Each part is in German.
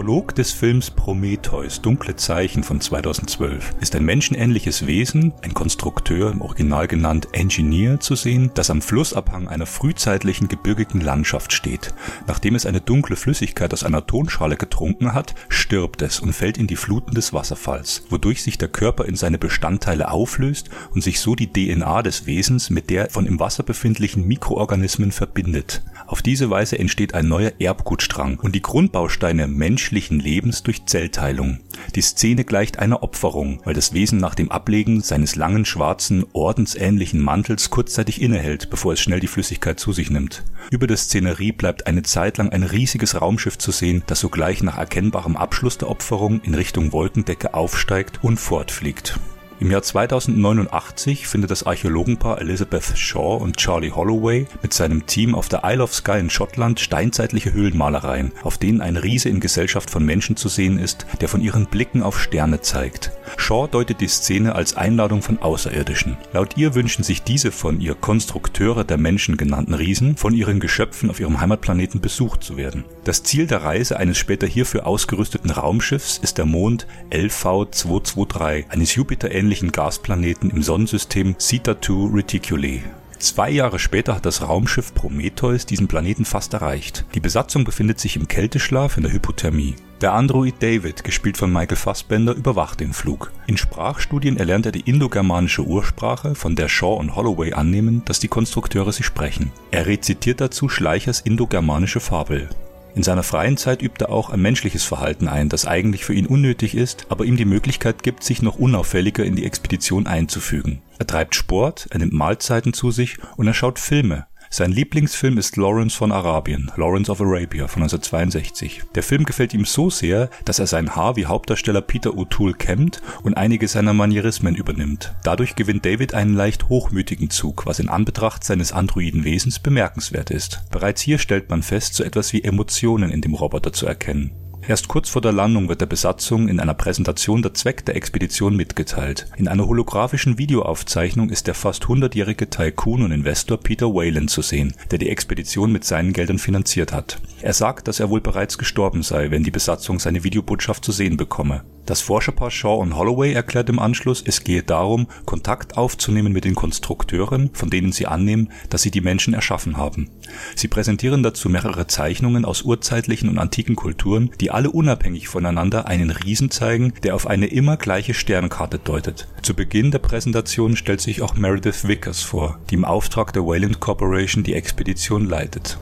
Prolog des Films Prometheus Dunkle Zeichen von 2012 ist ein menschenähnliches Wesen, ein Konstrukteur im Original genannt Engineer, zu sehen, das am Flussabhang einer frühzeitlichen gebirgigen Landschaft steht. Nachdem es eine dunkle Flüssigkeit aus einer Tonschale getrunken hat, stirbt es und fällt in die Fluten des Wasserfalls, wodurch sich der Körper in seine Bestandteile auflöst und sich so die DNA des Wesens mit der von im Wasser befindlichen Mikroorganismen verbindet. Auf diese Weise entsteht ein neuer Erbgutstrang und die Grundbausteine menschlichen Lebens durch Zellteilung. Die Szene gleicht einer Opferung, weil das Wesen nach dem Ablegen seines langen schwarzen, ordensähnlichen Mantels kurzzeitig innehält, bevor es schnell die Flüssigkeit zu sich nimmt. Über der Szenerie bleibt eine Zeit lang ein riesiges Raumschiff zu sehen, das sogleich nach erkennbarem Abschluss der Opferung in Richtung Wolkendecke aufsteigt und fortfliegt. Im Jahr 2089 findet das Archäologenpaar Elizabeth Shaw und Charlie Holloway mit seinem Team auf der Isle of Skye in Schottland steinzeitliche Höhlenmalereien, auf denen ein Riese in Gesellschaft von Menschen zu sehen ist, der von ihren Blicken auf Sterne zeigt. Shaw deutet die Szene als Einladung von Außerirdischen. Laut ihr wünschen sich diese von ihr Konstrukteure der Menschen genannten Riesen von ihren Geschöpfen auf ihrem Heimatplaneten besucht zu werden. Das Ziel der Reise eines später hierfür ausgerüsteten Raumschiffs ist der Mond LV-223, eines Jupiter-ähnlichen Gasplaneten im Sonnensystem Zeta 2 Reticuli. Zwei Jahre später hat das Raumschiff Prometheus diesen Planeten fast erreicht. Die Besatzung befindet sich im Kälteschlaf in der Hypothermie. Der Android David, gespielt von Michael Fassbender, überwacht den Flug. In Sprachstudien erlernt er die indogermanische Ursprache, von der Shaw und Holloway annehmen, dass die Konstrukteure sie sprechen. Er rezitiert dazu Schleichers indogermanische Fabel. In seiner freien Zeit übt er auch ein menschliches Verhalten ein, das eigentlich für ihn unnötig ist, aber ihm die Möglichkeit gibt, sich noch unauffälliger in die Expedition einzufügen. Er treibt Sport, er nimmt Mahlzeiten zu sich und er schaut Filme, sein Lieblingsfilm ist Lawrence von Arabien, Lawrence of Arabia von 1962. Der Film gefällt ihm so sehr, dass er sein Haar wie Hauptdarsteller Peter O'Toole kämmt und einige seiner Manierismen übernimmt. Dadurch gewinnt David einen leicht hochmütigen Zug, was in Anbetracht seines androiden Wesens bemerkenswert ist. Bereits hier stellt man fest, so etwas wie Emotionen in dem Roboter zu erkennen. Erst kurz vor der Landung wird der Besatzung in einer Präsentation der Zweck der Expedition mitgeteilt. In einer holographischen Videoaufzeichnung ist der fast 100-jährige Tycoon und Investor Peter Whalen zu sehen, der die Expedition mit seinen Geldern finanziert hat. Er sagt, dass er wohl bereits gestorben sei, wenn die Besatzung seine Videobotschaft zu sehen bekomme. Das Forscherpaar Shaw und Holloway erklärt im Anschluss, es gehe darum, Kontakt aufzunehmen mit den Konstrukteuren, von denen sie annehmen, dass sie die Menschen erschaffen haben. Sie präsentieren dazu mehrere Zeichnungen aus urzeitlichen und antiken Kulturen, die alle unabhängig voneinander einen Riesen zeigen, der auf eine immer gleiche Sternkarte deutet. Zu Beginn der Präsentation stellt sich auch Meredith Vickers vor, die im Auftrag der Wayland Corporation die Expedition leitet.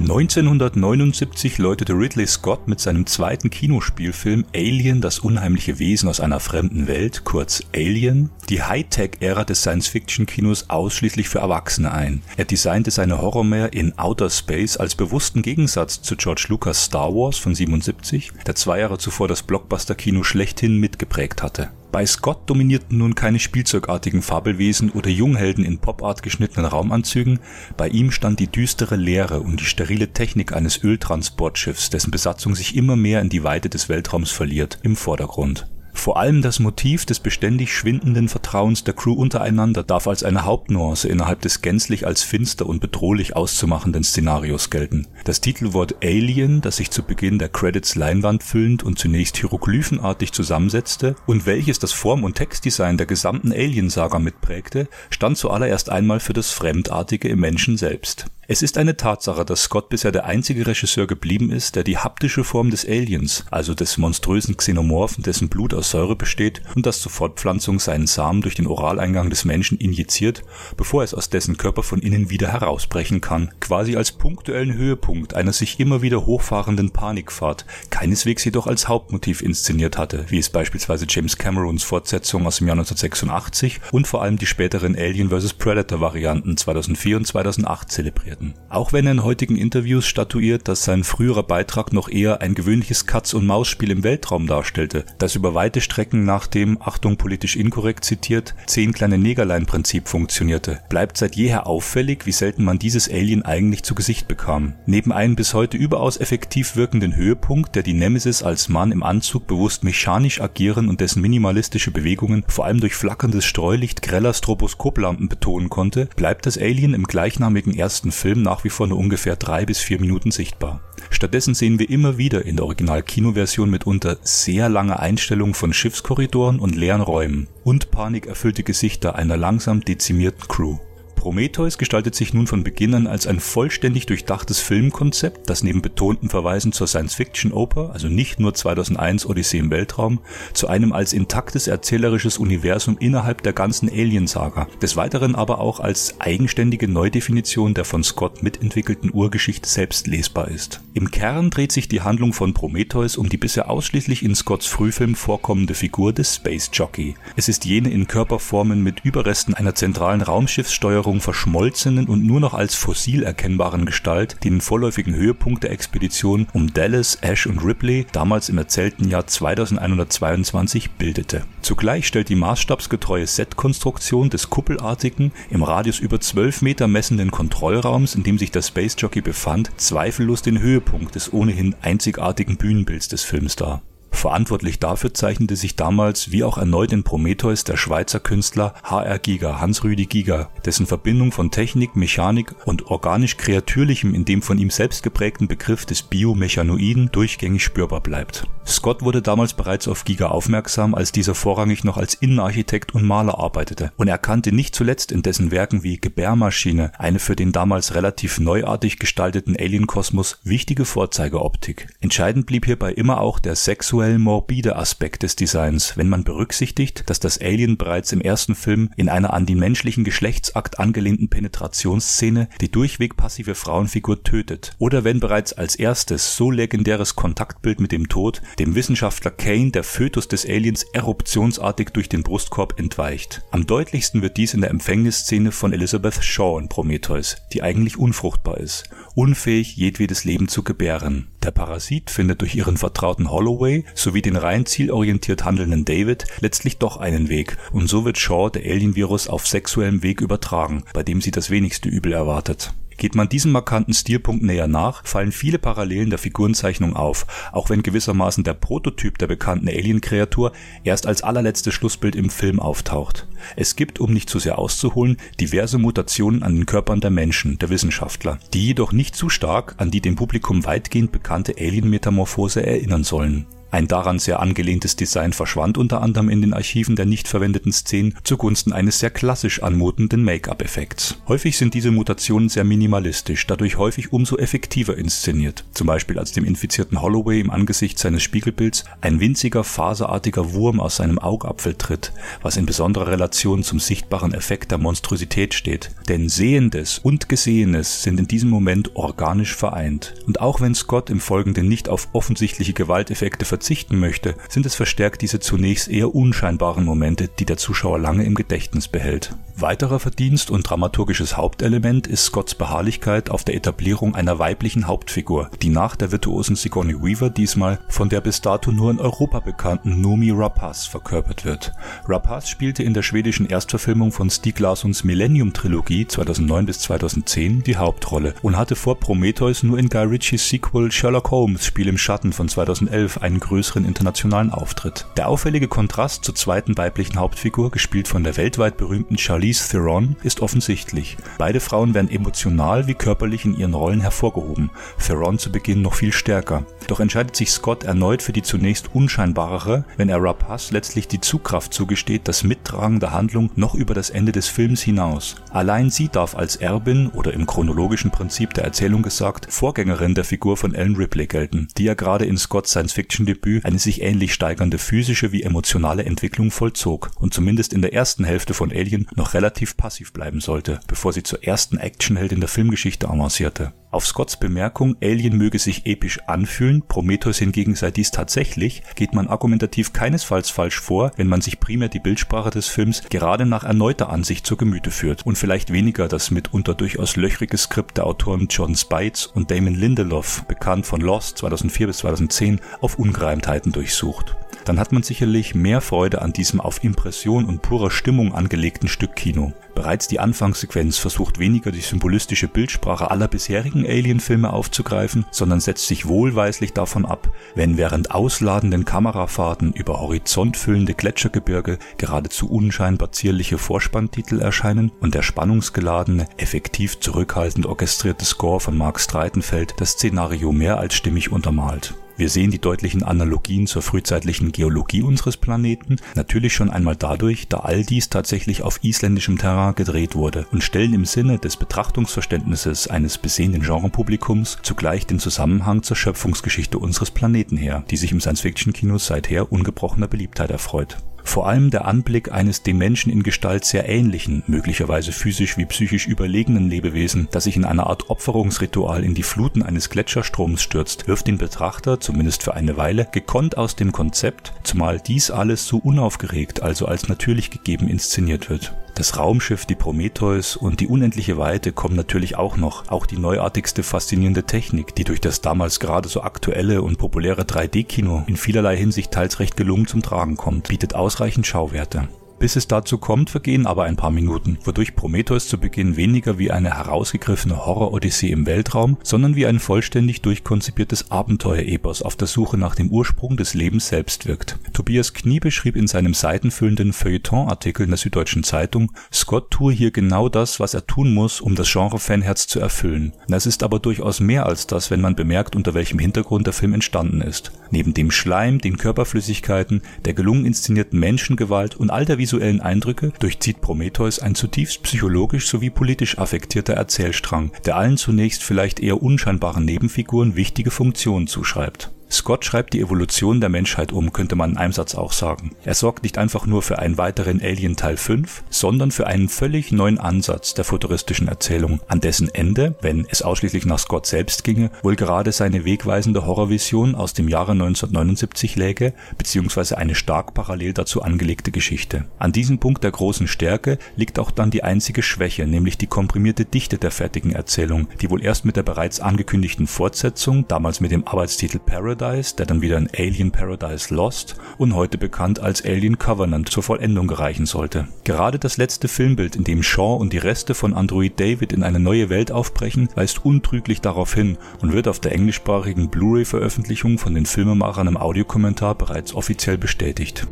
1979 läutete Ridley Scott mit seinem zweiten Kinospielfilm Alien, das unheimliche Wesen aus einer fremden Welt, kurz Alien, die Hightech-Ära des Science-Fiction-Kinos ausschließlich für Erwachsene ein. Er designte seine Horrormare in Outer Space als bewussten Gegensatz zu George Lucas Star Wars von 77, der zwei Jahre zuvor das Blockbuster-Kino schlechthin mitgeprägt hatte. Bei Scott dominierten nun keine spielzeugartigen Fabelwesen oder Junghelden in Popart geschnittenen Raumanzügen, bei ihm stand die düstere Leere und die sterile Technik eines Öltransportschiffs, dessen Besatzung sich immer mehr in die Weite des Weltraums verliert, im Vordergrund. Vor allem das Motiv des beständig schwindenden Vertrauens der Crew untereinander darf als eine Hauptnuance innerhalb des gänzlich als finster und bedrohlich auszumachenden Szenarios gelten. Das Titelwort Alien, das sich zu Beginn der Credits Leinwand füllend und zunächst hieroglyphenartig zusammensetzte und welches das Form- und Textdesign der gesamten Alien-Saga mitprägte, stand zuallererst einmal für das Fremdartige im Menschen selbst. Es ist eine Tatsache, dass Scott bisher der einzige Regisseur geblieben ist, der die haptische Form des Aliens, also des monströsen Xenomorphen, dessen Blut aus Säure besteht und das zur Fortpflanzung seinen Samen durch den Oraleingang des Menschen injiziert, bevor es aus dessen Körper von innen wieder herausbrechen kann, quasi als punktuellen Höhepunkt einer sich immer wieder hochfahrenden Panikfahrt, keineswegs jedoch als Hauptmotiv inszeniert hatte, wie es beispielsweise James Camerons Fortsetzung aus dem Jahr 1986 und vor allem die späteren Alien vs. Predator Varianten 2004 und 2008 zelebriert. Arbeiten. Auch wenn er in heutigen Interviews statuiert, dass sein früherer Beitrag noch eher ein gewöhnliches Katz-und-Maus-Spiel im Weltraum darstellte, das über weite Strecken nach dem, Achtung politisch inkorrekt zitiert, zehn kleine Negerlein-Prinzip funktionierte, bleibt seit jeher auffällig, wie selten man dieses Alien eigentlich zu Gesicht bekam. Neben einem bis heute überaus effektiv wirkenden Höhepunkt, der die Nemesis als Mann im Anzug bewusst mechanisch agieren und dessen minimalistische Bewegungen vor allem durch flackerndes Streulicht greller Stroboskoplampen betonen konnte, bleibt das Alien im gleichnamigen ersten Film nach wie vor nur ungefähr drei bis vier Minuten sichtbar. Stattdessen sehen wir immer wieder in der Original-Kinoversion mitunter sehr lange Einstellungen von Schiffskorridoren und leeren Räumen und panikerfüllte Gesichter einer langsam dezimierten Crew. Prometheus gestaltet sich nun von Beginn an als ein vollständig durchdachtes Filmkonzept, das neben betonten Verweisen zur Science-Fiction-Oper, also nicht nur 2001 Odyssee im Weltraum, zu einem als intaktes erzählerisches Universum innerhalb der ganzen Alien-Saga, des Weiteren aber auch als eigenständige Neudefinition der von Scott mitentwickelten Urgeschichte selbst lesbar ist. Im Kern dreht sich die Handlung von Prometheus um die bisher ausschließlich in Scotts Frühfilm vorkommende Figur des Space Jockey. Es ist jene in Körperformen mit Überresten einer zentralen Raumschiffssteuerung Bevölkerung verschmolzenen und nur noch als fossil erkennbaren Gestalt, den vorläufigen Höhepunkt der Expedition um Dallas, Ash und Ripley damals im erzählten Jahr 2122 bildete. Zugleich stellt die maßstabsgetreue Set-Konstruktion des kuppelartigen, im Radius über 12 Meter messenden Kontrollraums, in dem sich der Space Jockey befand, zweifellos den Höhepunkt des ohnehin einzigartigen Bühnenbilds des Films dar Verantwortlich dafür zeichnete sich damals wie auch erneut in Prometheus der Schweizer Künstler H.R. Giger, Hans-Rüdi Giger, dessen Verbindung von Technik, Mechanik und organisch-kreatürlichem in dem von ihm selbst geprägten Begriff des Biomechanoiden durchgängig spürbar bleibt. Scott wurde damals bereits auf Giger aufmerksam, als dieser vorrangig noch als Innenarchitekt und Maler arbeitete und erkannte nicht zuletzt in dessen Werken wie Gebärmaschine eine für den damals relativ neuartig gestalteten Alienkosmos wichtige Vorzeigeoptik. Entscheidend blieb hierbei immer auch der sexuelle sexuell morbide Aspekt des Designs, wenn man berücksichtigt, dass das Alien bereits im ersten Film in einer an den menschlichen Geschlechtsakt angelehnten Penetrationsszene die durchweg passive Frauenfigur tötet. Oder wenn bereits als erstes so legendäres Kontaktbild mit dem Tod dem Wissenschaftler Kane der Fötus des Aliens eruptionsartig durch den Brustkorb entweicht. Am deutlichsten wird dies in der Empfängnisszene von Elizabeth Shaw in Prometheus, die eigentlich unfruchtbar ist, unfähig jedwedes Leben zu gebären. Der Parasit findet durch ihren vertrauten Holloway sowie den rein zielorientiert handelnden David letztlich doch einen Weg. Und so wird Shaw der Alien-Virus auf sexuellem Weg übertragen, bei dem sie das wenigste Übel erwartet. Geht man diesem markanten Stilpunkt näher nach, fallen viele Parallelen der Figurenzeichnung auf, auch wenn gewissermaßen der Prototyp der bekannten Alien-Kreatur erst als allerletztes Schlussbild im Film auftaucht. Es gibt, um nicht zu sehr auszuholen, diverse Mutationen an den Körpern der Menschen, der Wissenschaftler, die jedoch nicht zu stark an die dem Publikum weitgehend bekannte Alien-Metamorphose erinnern sollen ein daran sehr angelehntes Design verschwand unter anderem in den Archiven der nicht verwendeten Szenen zugunsten eines sehr klassisch anmutenden Make-up-Effekts. Häufig sind diese Mutationen sehr minimalistisch, dadurch häufig umso effektiver inszeniert. Zum Beispiel als dem infizierten Holloway im Angesicht seines Spiegelbilds ein winziger faserartiger Wurm aus seinem Augapfel tritt, was in besonderer Relation zum sichtbaren Effekt der Monstrosität steht. Denn Sehendes und Gesehenes sind in diesem Moment organisch vereint. Und auch wenn Scott im Folgenden nicht auf offensichtliche Gewalteffekte verzichten möchte, sind es verstärkt diese zunächst eher unscheinbaren Momente, die der Zuschauer lange im Gedächtnis behält. Weiterer Verdienst und dramaturgisches Hauptelement ist Scotts Beharrlichkeit auf der Etablierung einer weiblichen Hauptfigur, die nach der virtuosen Sigourney Weaver diesmal von der bis dato nur in Europa bekannten Noomi Rapace verkörpert wird. Rapace spielte in der schwedischen Erstverfilmung von Stieg Larssons Millennium-Trilogie 2009 bis 2010 die Hauptrolle und hatte vor Prometheus nur in Guy Ritchies Sequel Sherlock Holmes Spiel im Schatten von 2011 einen größeren internationalen Auftritt. Der auffällige Kontrast zur zweiten weiblichen Hauptfigur, gespielt von der weltweit berühmten Charlize Theron, ist offensichtlich. Beide Frauen werden emotional wie körperlich in ihren Rollen hervorgehoben, Theron zu Beginn noch viel stärker. Doch entscheidet sich Scott erneut für die zunächst unscheinbarere, wenn er Rapaz letztlich die Zugkraft zugesteht, das Mittragen der Handlung noch über das Ende des Films hinaus. Allein sie darf als Erbin oder im chronologischen Prinzip der Erzählung gesagt, Vorgängerin der Figur von Ellen Ripley gelten, die ja gerade in Scotts Science-Fiction Debüt eine sich ähnlich steigernde physische wie emotionale Entwicklung vollzog und zumindest in der ersten Hälfte von Alien noch relativ passiv bleiben sollte, bevor sie zur ersten Actionheldin der Filmgeschichte avancierte Auf Scotts Bemerkung, Alien möge sich episch anfühlen, Prometheus hingegen sei dies tatsächlich, geht man argumentativ keinesfalls falsch vor, wenn man sich primär die Bildsprache des Films gerade nach erneuter Ansicht zur Gemüte führt und vielleicht weniger das mitunter durchaus löchrige Skript der Autoren John Spites und Damon Lindelof, bekannt von Lost 2004 bis 2010, auf Ungereimtheiten durchsucht dann hat man sicherlich mehr Freude an diesem auf Impression und purer Stimmung angelegten Stück Kino. Bereits die Anfangssequenz versucht weniger die symbolistische Bildsprache aller bisherigen Alien-Filme aufzugreifen, sondern setzt sich wohlweislich davon ab, wenn während ausladenden Kamerafahrten über horizontfüllende Gletschergebirge geradezu unscheinbar zierliche Vorspanntitel erscheinen und der spannungsgeladene, effektiv zurückhaltend orchestrierte Score von Mark Streitenfeld das Szenario mehr als stimmig untermalt. Wir sehen die deutlichen Analogien zur frühzeitlichen Geologie unseres Planeten, natürlich schon einmal dadurch, da all dies tatsächlich auf isländischem Terrain gedreht wurde und stellen im Sinne des Betrachtungsverständnisses eines besehenden Genrepublikums zugleich den Zusammenhang zur Schöpfungsgeschichte unseres Planeten her, die sich im Science-Fiction-Kino seither ungebrochener Beliebtheit erfreut. Vor allem der Anblick eines dem Menschen in Gestalt sehr ähnlichen, möglicherweise physisch wie psychisch überlegenen Lebewesen, das sich in einer Art Opferungsritual in die Fluten eines Gletscherstroms stürzt, wirft den Betrachter, zumindest für eine Weile, gekonnt aus dem Konzept, zumal dies alles so unaufgeregt, also als natürlich gegeben inszeniert wird. Das Raumschiff, die Prometheus und die unendliche Weite kommen natürlich auch noch. Auch die neuartigste faszinierende Technik, die durch das damals gerade so aktuelle und populäre 3D-Kino in vielerlei Hinsicht teils recht gelungen zum Tragen kommt, bietet ausreichend Schauwerte. Bis es dazu kommt, vergehen aber ein paar Minuten, wodurch Prometheus zu Beginn weniger wie eine herausgegriffene Horror-Odyssee im Weltraum, sondern wie ein vollständig durchkonzipiertes Abenteuer-Epos auf der Suche nach dem Ursprung des Lebens selbst wirkt. Tobias Knie beschrieb in seinem seitenfüllenden Feuilleton-Artikel in der Süddeutschen Zeitung, Scott tue hier genau das, was er tun muss, um das Genre-Fanherz zu erfüllen. Das ist aber durchaus mehr als das, wenn man bemerkt, unter welchem Hintergrund der Film entstanden ist. Neben dem Schleim, den Körperflüssigkeiten, der gelungen inszenierten Menschengewalt und all der visuellen Eindrücke durchzieht Prometheus ein zutiefst psychologisch sowie politisch affektierter Erzählstrang, der allen zunächst vielleicht eher unscheinbaren Nebenfiguren wichtige Funktionen zuschreibt Scott schreibt die Evolution der Menschheit um, könnte man in einem Satz auch sagen. Er sorgt nicht einfach nur für einen weiteren Alien Teil 5, sondern für einen völlig neuen Ansatz der futuristischen Erzählung, an dessen Ende, wenn es ausschließlich nach Scott selbst ginge, wohl gerade seine wegweisende Horrorvision aus dem Jahre 1979 läge, beziehungsweise eine stark parallel dazu angelegte Geschichte. An diesem Punkt der großen Stärke liegt auch dann die einzige Schwäche, nämlich die komprimierte Dichte der fertigen Erzählung, die wohl erst mit der bereits angekündigten Fortsetzung, damals mit dem Arbeitstitel Paradise, Paradise, der dann wieder in Alien Paradise Lost und heute bekannt als Alien Covenant zur Vollendung gereichen sollte. Gerade das letzte Filmbild, in dem Shaw und die Reste von Android David in eine neue Welt aufbrechen, weist untrüglich darauf hin und wird auf der englischsprachigen Blu-ray-Veröffentlichung von den Filmemachern im Audiokommentar bereits offiziell bestätigt.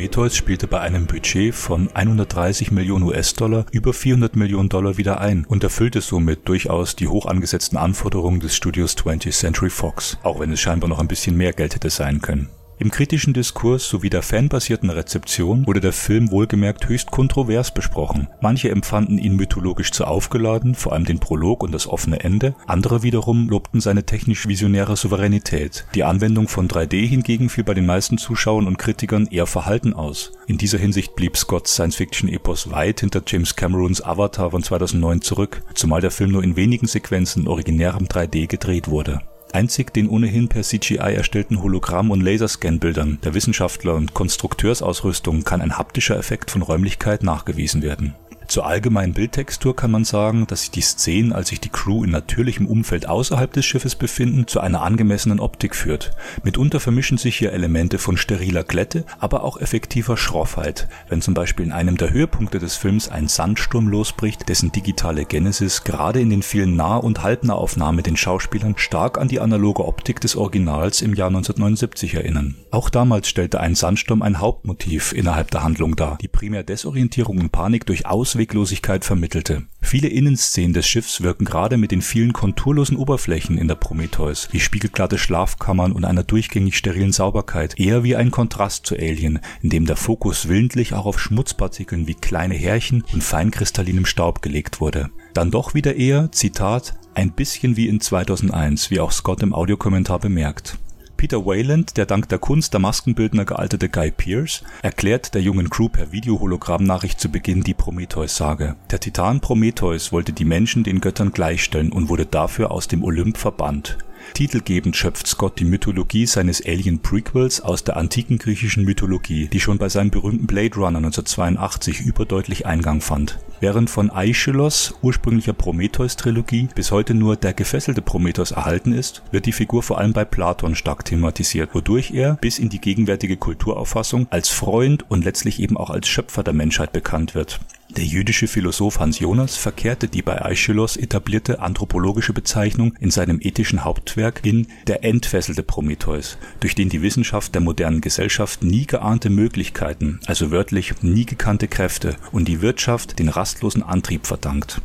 Prometheus spielte bei einem Budget von 130 Millionen US-Dollar über 400 Millionen Dollar wieder ein und erfüllte somit durchaus die hoch angesetzten Anforderungen des Studios 20th Century Fox, auch wenn es scheinbar noch ein bisschen mehr Geld hätte sein können. Im kritischen Diskurs sowie der fanbasierten Rezeption wurde der Film wohlgemerkt höchst kontrovers besprochen. Manche empfanden ihn mythologisch zu aufgeladen, vor allem den Prolog und das offene Ende. Andere wiederum lobten seine technisch visionäre Souveränität. Die Anwendung von 3D hingegen fiel bei den meisten Zuschauern und Kritikern eher verhalten aus. In dieser Hinsicht blieb Scotts Science-Fiction-Epos weit hinter James Camerons Avatar von 2009 zurück, zumal der Film nur in wenigen Sequenzen in originärem 3D gedreht wurde. Einzig den ohnehin per CGI erstellten Hologramm- und Laserscan-Bildern der Wissenschaftler und Konstrukteursausrüstung kann ein haptischer Effekt von Räumlichkeit nachgewiesen werden zur allgemeinen Bildtextur kann man sagen, dass sich die Szenen, als sich die Crew in natürlichem Umfeld außerhalb des Schiffes befinden, zu einer angemessenen Optik führt. Mitunter vermischen sich hier Elemente von steriler Glätte, aber auch effektiver Schroffheit, wenn zum Beispiel in einem der Höhepunkte des Films ein Sandsturm losbricht, dessen digitale Genesis gerade in den vielen Nah- und Halbnahaufnahmen den Schauspielern stark an die analoge Optik des Originals im Jahr 1979 erinnern. Auch damals stellte ein Sandsturm ein Hauptmotiv innerhalb der Handlung dar, die primär Desorientierung und Panik durch Ausweg Ausweglosigkeit vermittelte. Viele Innenszenen des Schiffs wirken gerade mit den vielen konturlosen Oberflächen in der Prometheus, wie spiegelglatte Schlafkammern und einer durchgängig sterilen Sauberkeit, eher wie ein Kontrast zu Alien, in dem der Fokus willentlich auch auf Schmutzpartikeln wie kleine Härchen und feinkristallinem Staub gelegt wurde. Dann doch wieder eher, Zitat, ein bisschen wie in 2001, wie auch Scott im Audiokommentar bemerkt. Peter Wayland, der dank der Kunst der Maskenbildner gealtete Guy Pearce, erklärt der jungen Crew per Videohologrammnachricht zu Beginn die Prometheus-Sage. Der Titan Prometheus wollte die Menschen den Göttern gleichstellen und wurde dafür aus dem Olymp verbannt. Titelgebend schöpft Scott die Mythologie seines Alien-Prequels aus der antiken griechischen Mythologie, die schon bei seinem berühmten Blade Runner 1982 überdeutlich Eingang fand. Während von Aeschylus ursprünglicher Prometheus-Trilogie bis heute nur der gefesselte Prometheus erhalten ist, wird die Figur vor allem bei Platon stark thematisiert, wodurch er bis in die gegenwärtige Kulturauffassung als Freund und letztlich eben auch als Schöpfer der Menschheit bekannt wird der jüdische Philosoph Hans Jonas verkehrte die bei Aeschylus etablierte anthropologische Bezeichnung in seinem ethischen Hauptwerk in Der entfesselte Prometheus, durch den die Wissenschaft der modernen Gesellschaft nie geahnte Möglichkeiten, also wörtlich nie gekannte Kräfte und die Wirtschaft den rastlosen Antrieb verdankt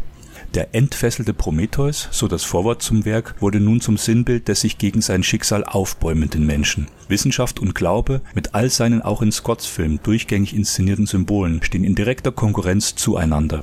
der entfesselte Prometheus, so das Vorwort zum Werk, wurde nun zum Sinnbild des sich gegen sein Schicksal aufbäumenden Menschen. Wissenschaft und Glaube, mit all seinen auch in Scotts Film durchgängig inszenierten Symbolen, stehen in direkter Konkurrenz zueinander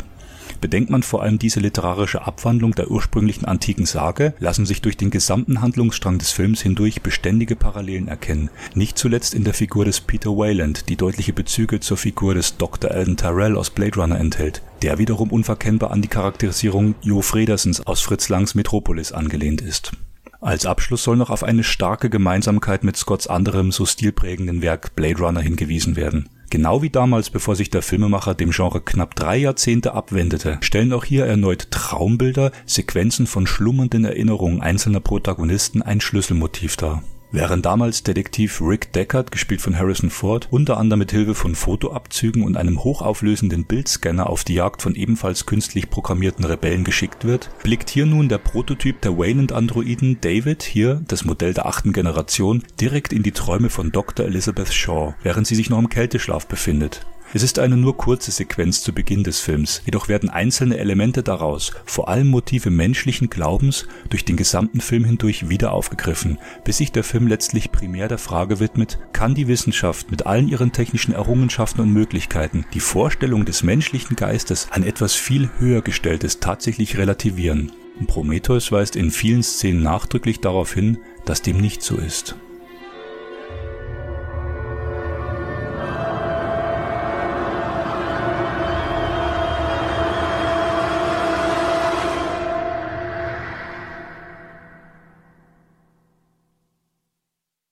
Bedenkt man vor allem diese literarische Abwandlung der ursprünglichen antiken Sage, lassen sich durch den gesamten Handlungsstrang des Films hindurch beständige Parallelen erkennen, nicht zuletzt in der Figur des Peter Wayland, die deutliche Bezüge zur Figur des Dr. Alden Tyrell aus Blade Runner enthält, der wiederum unverkennbar an die Charakterisierung Jo Fredersens aus Fritz Langs Metropolis angelehnt ist. Als Abschluss soll noch auf eine starke Gemeinsamkeit mit Scotts anderem so stilprägenden Werk Blade Runner hingewiesen werden Genau wie damals, bevor sich der Filmemacher dem Genre knapp drei Jahrzehnte abwendete, stellen auch hier erneut Traumbilder, Sequenzen von schlummernden Erinnerungen einzelner Protagonisten ein Schlüsselmotiv dar Während damals Detektiv Rick Deckard, gespielt von Harrison Ford, unter anderem mit Hilfe von Fotoabzügen und einem hochauflösenden Bildscanner auf die Jagd von ebenfalls künstlich programmierten Rebellen geschickt wird, blickt hier nun der Prototyp der Wayland-Androiden David, hier das Modell der achten Generation, direkt in die Träume von Dr. Elizabeth Shaw, während sie sich noch im Kälteschlaf befindet es ist eine nur kurze Sequenz zu Beginn des Films, jedoch werden einzelne Elemente daraus, vor allem Motive menschlichen Glaubens, durch den gesamten Film hindurch wieder aufgegriffen, bis sich der Film letztlich primär der Frage widmet, kann die Wissenschaft mit allen ihren technischen Errungenschaften und Möglichkeiten die Vorstellung des menschlichen Geistes an etwas viel höher gestelltes tatsächlich relativieren. Prometheus weist in vielen Szenen nachdrücklich darauf hin, dass dem nicht so ist.